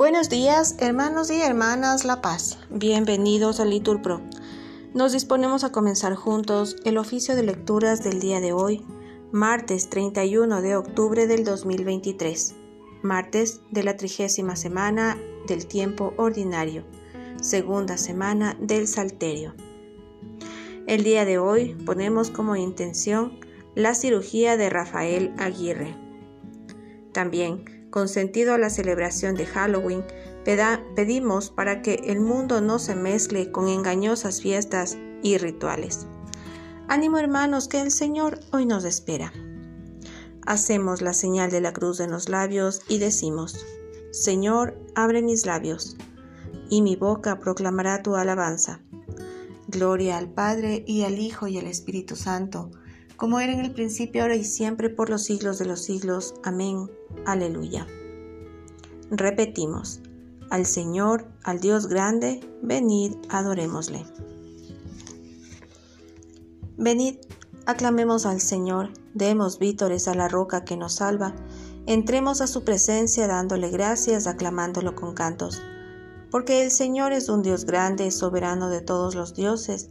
Buenos días, hermanos y hermanas La Paz. Bienvenidos a Liturpro. Nos disponemos a comenzar juntos el oficio de lecturas del día de hoy, martes 31 de octubre del 2023, martes de la trigésima semana del tiempo ordinario, segunda semana del Salterio. El día de hoy ponemos como intención la cirugía de Rafael Aguirre. También con sentido a la celebración de Halloween, pedimos para que el mundo no se mezcle con engañosas fiestas y rituales. Ánimo hermanos, que el Señor hoy nos espera. Hacemos la señal de la cruz en los labios y decimos, Señor, abre mis labios, y mi boca proclamará tu alabanza. Gloria al Padre y al Hijo y al Espíritu Santo, como era en el principio, ahora y siempre, por los siglos de los siglos. Amén. Aleluya. Repetimos, al Señor, al Dios grande, venid, adorémosle. Venid, aclamemos al Señor, demos vítores a la roca que nos salva, entremos a su presencia dándole gracias, aclamándolo con cantos. Porque el Señor es un Dios grande, soberano de todos los dioses,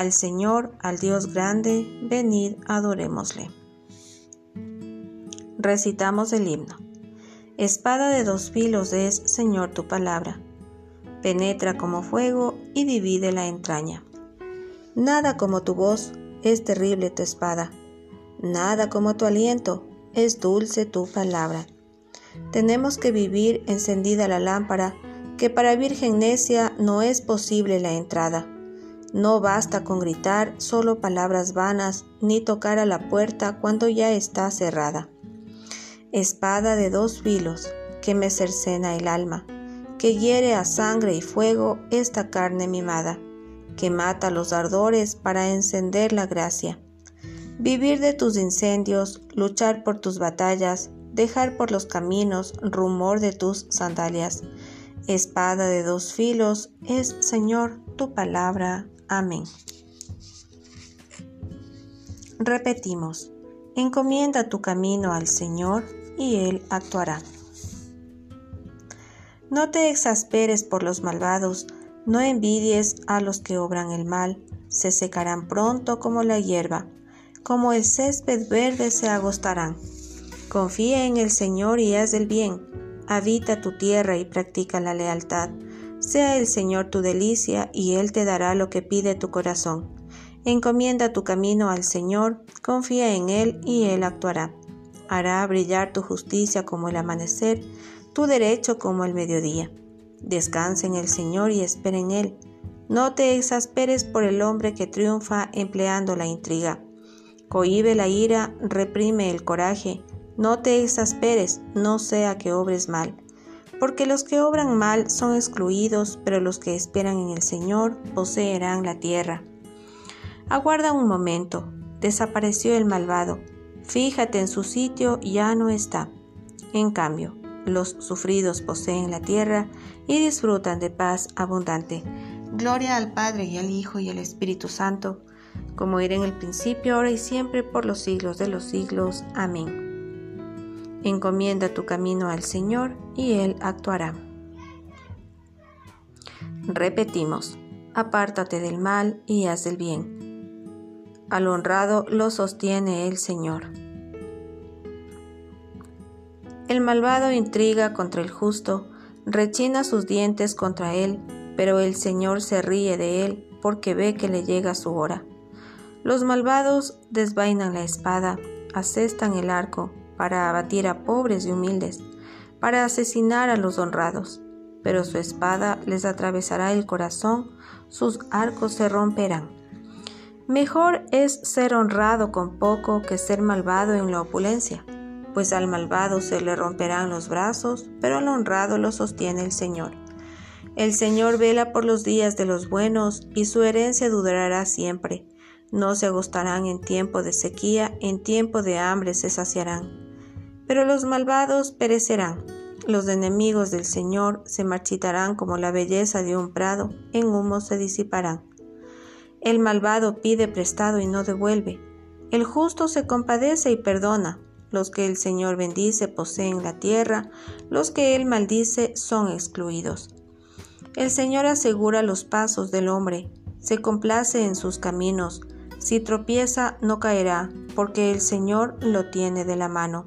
Al Señor, al Dios grande, venid, adorémosle. Recitamos el himno. Espada de dos filos es, Señor, tu palabra. Penetra como fuego y divide la entraña. Nada como tu voz, es terrible tu espada. Nada como tu aliento, es dulce tu palabra. Tenemos que vivir encendida la lámpara, que para virgen necia no es posible la entrada no basta con gritar solo palabras vanas, ni tocar a la puerta cuando ya está cerrada. Espada de dos filos, que me cercena el alma, que hiere a sangre y fuego esta carne mimada, que mata los ardores para encender la gracia. Vivir de tus incendios, luchar por tus batallas, dejar por los caminos rumor de tus sandalias. Espada de dos filos es, Señor, tu palabra. Amén. Repetimos, encomienda tu camino al Señor y Él actuará. No te exasperes por los malvados, no envidies a los que obran el mal, se secarán pronto como la hierba, como el césped verde se agostarán. Confía en el Señor y haz el bien, habita tu tierra y practica la lealtad sea el Señor tu delicia y Él te dará lo que pide tu corazón. Encomienda tu camino al Señor, confía en Él y Él actuará. Hará brillar tu justicia como el amanecer, tu derecho como el mediodía. Descansa en el Señor y espera en Él. No te exasperes por el hombre que triunfa empleando la intriga. Cohibe la ira, reprime el coraje. No te exasperes, no sea que obres mal porque los que obran mal son excluidos, pero los que esperan en el Señor poseerán la tierra. Aguarda un momento, desapareció el malvado, fíjate en su sitio, ya no está. En cambio, los sufridos poseen la tierra y disfrutan de paz abundante. Gloria al Padre y al Hijo y al Espíritu Santo, como era en el principio, ahora y siempre, por los siglos de los siglos. Amén. Encomienda tu camino al Señor y Él actuará. Repetimos, apártate del mal y haz el bien. Al honrado lo sostiene el Señor. El malvado intriga contra el justo, rechina sus dientes contra él, pero el Señor se ríe de él porque ve que le llega su hora. Los malvados desvainan la espada, asestan el arco para abatir a pobres y humildes, para asesinar a los honrados, pero su espada les atravesará el corazón, sus arcos se romperán. Mejor es ser honrado con poco que ser malvado en la opulencia, pues al malvado se le romperán los brazos, pero al honrado lo sostiene el Señor. El Señor vela por los días de los buenos, y su herencia durará siempre. No se agostarán en tiempo de sequía, en tiempo de hambre se saciarán. Pero los malvados perecerán. Los enemigos del Señor se marchitarán como la belleza de un prado, en humo se disiparán. El malvado pide prestado y no devuelve. El justo se compadece y perdona. Los que el Señor bendice poseen la tierra, los que él maldice son excluidos. El Señor asegura los pasos del hombre, se complace en sus caminos. Si tropieza, no caerá, porque el Señor lo tiene de la mano.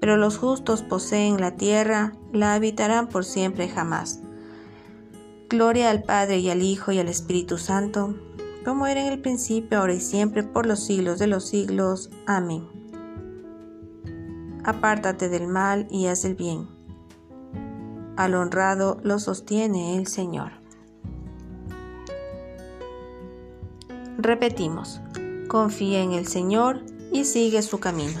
pero los justos poseen la tierra, la habitarán por siempre jamás. Gloria al Padre y al Hijo y al Espíritu Santo, como era en el principio, ahora y siempre, por los siglos de los siglos. Amén. Apártate del mal y haz el bien al honrado lo sostiene el Señor. Repetimos, confía en el Señor y sigue su camino.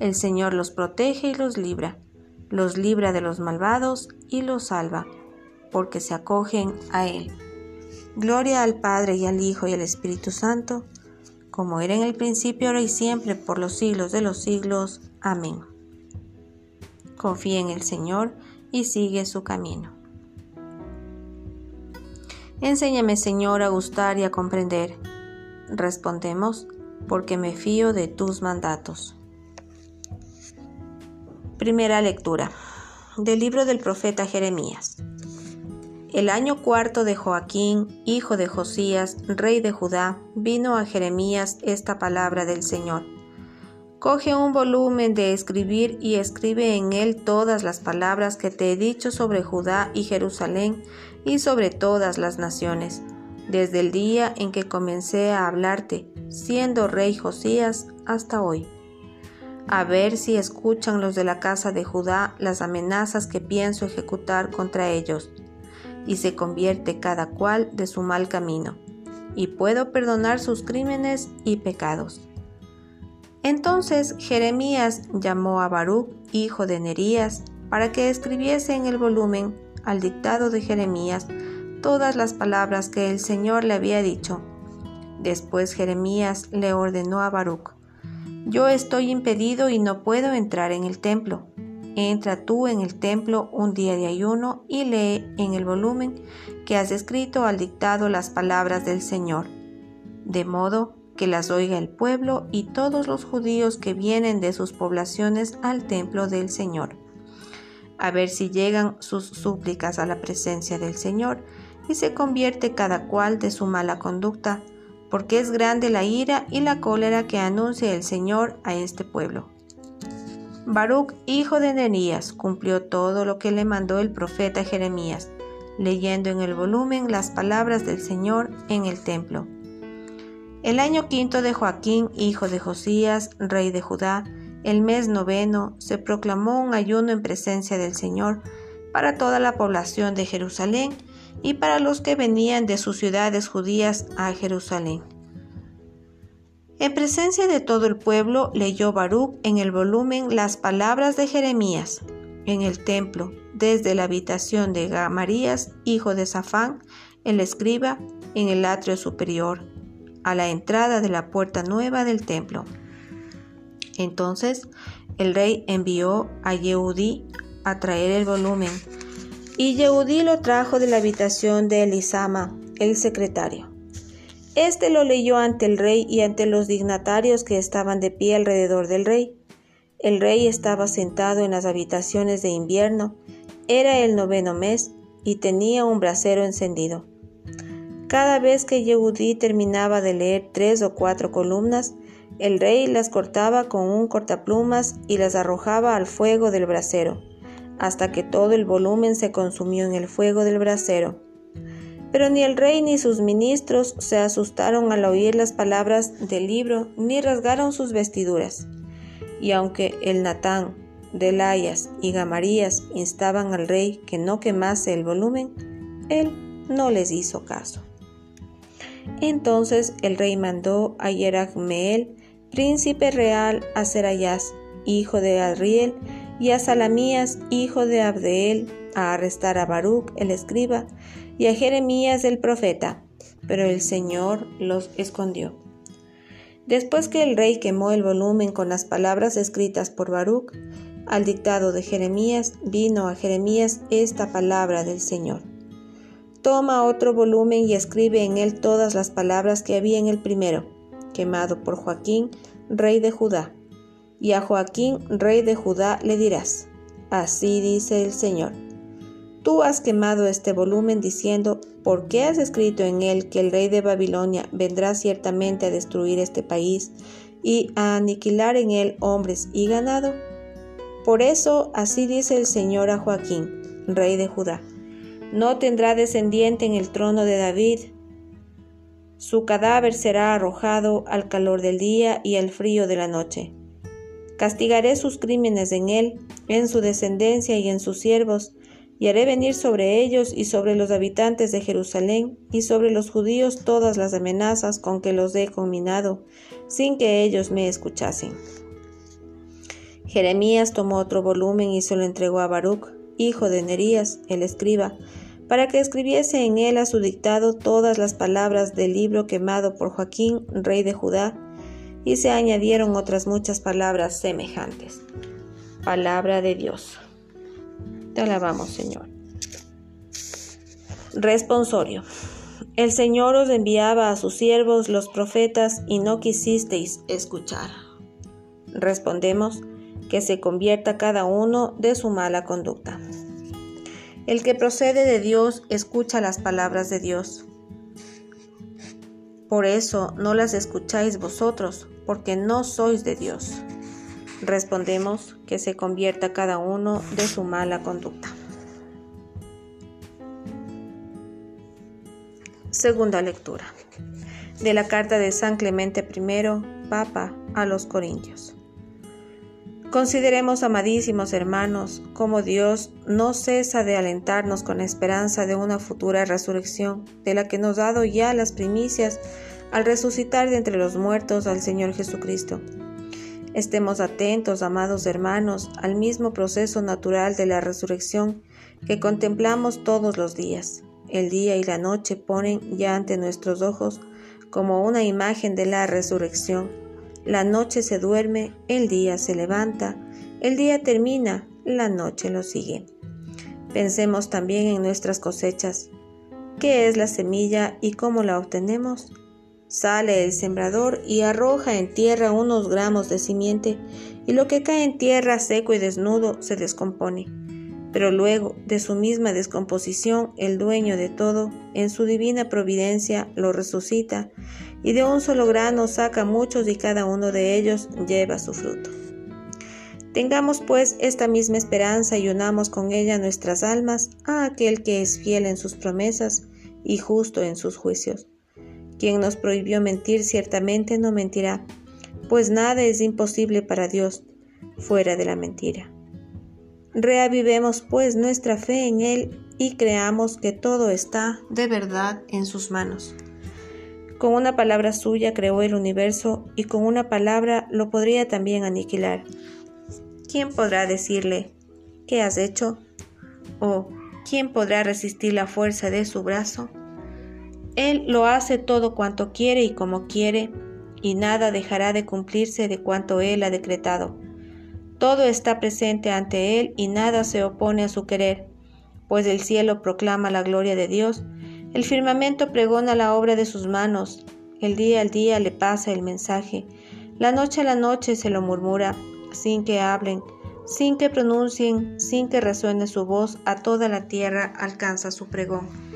El Señor los protege y los libra. Los libra de los malvados y los salva, porque se acogen a Él. Gloria al Padre y al Hijo y al Espíritu Santo, como era en el principio, ahora y siempre, por los siglos de los siglos. Amén confía en el Señor y sigue su camino. Enséñame, Señor, a gustar y a comprender. Respondemos, porque me fío de tus mandatos. Primera lectura del libro del profeta Jeremías. El año cuarto de Joaquín, hijo de Josías, rey de Judá, vino a Jeremías esta palabra del Señor. Coge un volumen de escribir y escribe en él todas las palabras que te he dicho sobre Judá y Jerusalén y sobre todas las naciones, desde el día en que comencé a hablarte, siendo rey Josías, hasta hoy. A ver si escuchan los de la casa de Judá las amenazas que pienso ejecutar contra ellos, y se convierte cada cual de su mal camino, y puedo perdonar sus crímenes y pecados. Entonces Jeremías llamó a Baruch, hijo de Nerías, para que escribiese en el volumen, al dictado de Jeremías, todas las palabras que el Señor le había dicho. Después Jeremías le ordenó a Baruch, Yo estoy impedido y no puedo entrar en el templo. Entra tú en el templo un día de ayuno y lee en el volumen que has escrito al dictado las palabras del Señor, de modo que las oiga el pueblo y todos los judíos que vienen de sus poblaciones al templo del Señor, a ver si llegan sus súplicas a la presencia del Señor y se convierte cada cual de su mala conducta, porque es grande la ira y la cólera que anuncia el Señor a este pueblo. Baruch, hijo de Nerías, cumplió todo lo que le mandó el profeta Jeremías, leyendo en el volumen las palabras del Señor en el templo. El año quinto de Joaquín, hijo de Josías, rey de Judá, el mes noveno, se proclamó un ayuno en presencia del Señor para toda la población de Jerusalén y para los que venían de sus ciudades judías a Jerusalén. En presencia de todo el pueblo leyó Baruch en el volumen las palabras de Jeremías en el templo, desde la habitación de Gamarías, hijo de Safán, el escriba, en el atrio superior, a la entrada de la puerta nueva del templo. Entonces el rey envió a Yehudí a traer el volumen, y Yehudí lo trajo de la habitación de Elisama, el secretario. Este lo leyó ante el rey y ante los dignatarios que estaban de pie alrededor del rey. El rey estaba sentado en las habitaciones de invierno, era el noveno mes y tenía un brasero encendido. Cada vez que Yehudí terminaba de leer tres o cuatro columnas, el rey las cortaba con un cortaplumas y las arrojaba al fuego del brasero, hasta que todo el volumen se consumió en el fuego del brasero. Pero ni el rey ni sus ministros se asustaron al oír las palabras del libro, ni rasgaron sus vestiduras. Y aunque el Natán, Delayas y Gamarías instaban al rey que no quemase el volumen, él no les hizo caso. Entonces el rey mandó a Yeragmeel, príncipe real, a Serayas, hijo de Adriel, y a Salamías, hijo de Abdeel, a arrestar a Baruch, el escriba, y a Jeremías, el profeta, pero el Señor los escondió. Después que el rey quemó el volumen con las palabras escritas por Baruch, al dictado de Jeremías, vino a Jeremías esta palabra del Señor. Toma otro volumen y escribe en él todas las palabras que había en el primero, quemado por Joaquín, rey de Judá. Y a Joaquín, rey de Judá, le dirás, así dice el Señor. Tú has quemado este volumen diciendo, ¿por qué has escrito en él que el rey de Babilonia vendrá ciertamente a destruir este país y a aniquilar en él hombres y ganado? Por eso así dice el Señor a Joaquín, rey de Judá no tendrá descendiente en el trono de David. Su cadáver será arrojado al calor del día y al frío de la noche. Castigaré sus crímenes en él, en su descendencia y en sus siervos, y haré venir sobre ellos y sobre los habitantes de Jerusalén y sobre los judíos todas las amenazas con que los he combinado, sin que ellos me escuchasen. Jeremías tomó otro volumen y se lo entregó a Baruch, hijo de Nerías, el escriba, para que escribiese en él a su dictado todas las palabras del libro quemado por Joaquín, rey de Judá, y se añadieron otras muchas palabras semejantes. Palabra de Dios. Te alabamos, Señor. Responsorio. El Señor os enviaba a sus siervos los profetas y no quisisteis escuchar. Respondemos que se convierta cada uno de su mala conducta. El que procede de Dios escucha las palabras de Dios. Por eso no las escucháis vosotros, porque no sois de Dios. Respondemos que se convierta cada uno de su mala conducta. Segunda lectura de la carta de San Clemente I, Papa a los Corintios. Consideremos, amadísimos hermanos, cómo Dios no cesa de alentarnos con esperanza de una futura resurrección, de la que nos ha dado ya las primicias al resucitar de entre los muertos al Señor Jesucristo. Estemos atentos, amados hermanos, al mismo proceso natural de la resurrección que contemplamos todos los días. El día y la noche ponen ya ante nuestros ojos como una imagen de la resurrección la noche se duerme, el día se levanta, el día termina, la noche lo sigue. Pensemos también en nuestras cosechas. ¿Qué es la semilla y cómo la obtenemos? Sale el sembrador y arroja en tierra unos gramos de simiente, y lo que cae en tierra seco y desnudo se descompone. pero luego de su misma descomposición el dueño de todo, en su divina providencia, lo resucita, y de un solo grano saca muchos y cada uno de ellos lleva su fruto. Tengamos pues esta misma esperanza y unamos con ella nuestras almas a aquel que es fiel en sus promesas y justo en sus juicios. Quien nos prohibió mentir ciertamente no mentirá, pues nada es imposible para Dios fuera de la mentira. Reavivemos pues nuestra fe en Él y creamos que todo está de verdad en sus manos. Con una palabra suya creó el universo y con una palabra lo podría también aniquilar. ¿Quién podrá decirle, ¿qué has hecho? ¿O quién podrá resistir la fuerza de su brazo? Él lo hace todo cuanto quiere y como quiere, y nada dejará de cumplirse de cuanto Él ha decretado. Todo está presente ante Él y nada se opone a su querer, pues el cielo proclama la gloria de Dios, el firmamento pregona la obra de sus manos, el día al día le pasa el mensaje, la noche a la noche se lo murmura, sin que hablen, sin que pronuncien, sin que resuene su voz, a toda la tierra alcanza su pregón.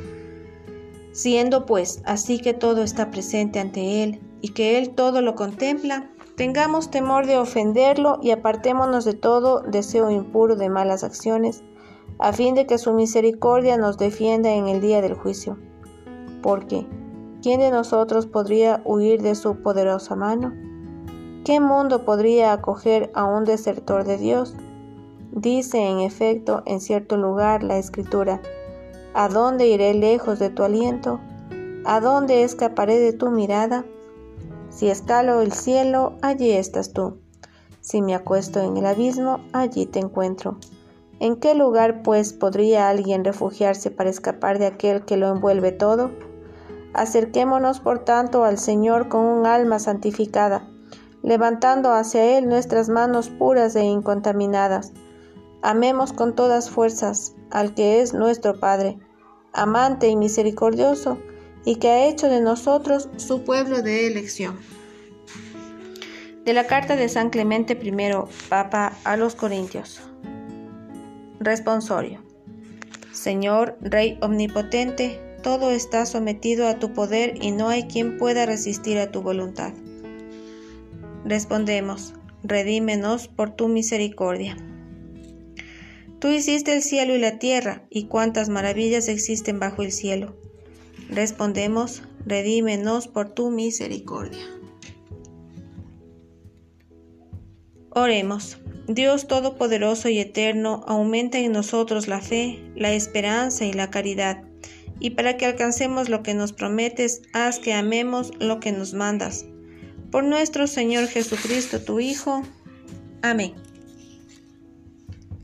Siendo pues así que todo está presente ante Él y que Él todo lo contempla, tengamos temor de ofenderlo y apartémonos de todo deseo impuro de malas acciones, a fin de que su misericordia nos defienda en el día del juicio. Porque, ¿quién de nosotros podría huir de su poderosa mano? ¿Qué mundo podría acoger a un desertor de Dios? Dice en efecto en cierto lugar la escritura, ¿A dónde iré lejos de tu aliento? ¿A dónde escaparé de tu mirada? Si escalo el cielo, allí estás tú. Si me acuesto en el abismo, allí te encuentro. ¿En qué lugar, pues, podría alguien refugiarse para escapar de aquel que lo envuelve todo? Acerquémonos, por tanto, al Señor con un alma santificada, levantando hacia Él nuestras manos puras e incontaminadas. Amemos con todas fuerzas al que es nuestro Padre, amante y misericordioso, y que ha hecho de nosotros su pueblo de elección. De la carta de San Clemente I, Papa a los Corintios. Responsorio. Señor, Rey Omnipotente, todo está sometido a tu poder y no hay quien pueda resistir a tu voluntad. Respondemos, redímenos por tu misericordia. Tú hiciste el cielo y la tierra, y cuántas maravillas existen bajo el cielo. Respondemos, redímenos por tu misericordia. Oremos. Dios Todopoderoso y Eterno, aumenta en nosotros la fe, la esperanza y la caridad, y para que alcancemos lo que nos prometes, haz que amemos lo que nos mandas. Por nuestro Señor Jesucristo, tu Hijo. Amén.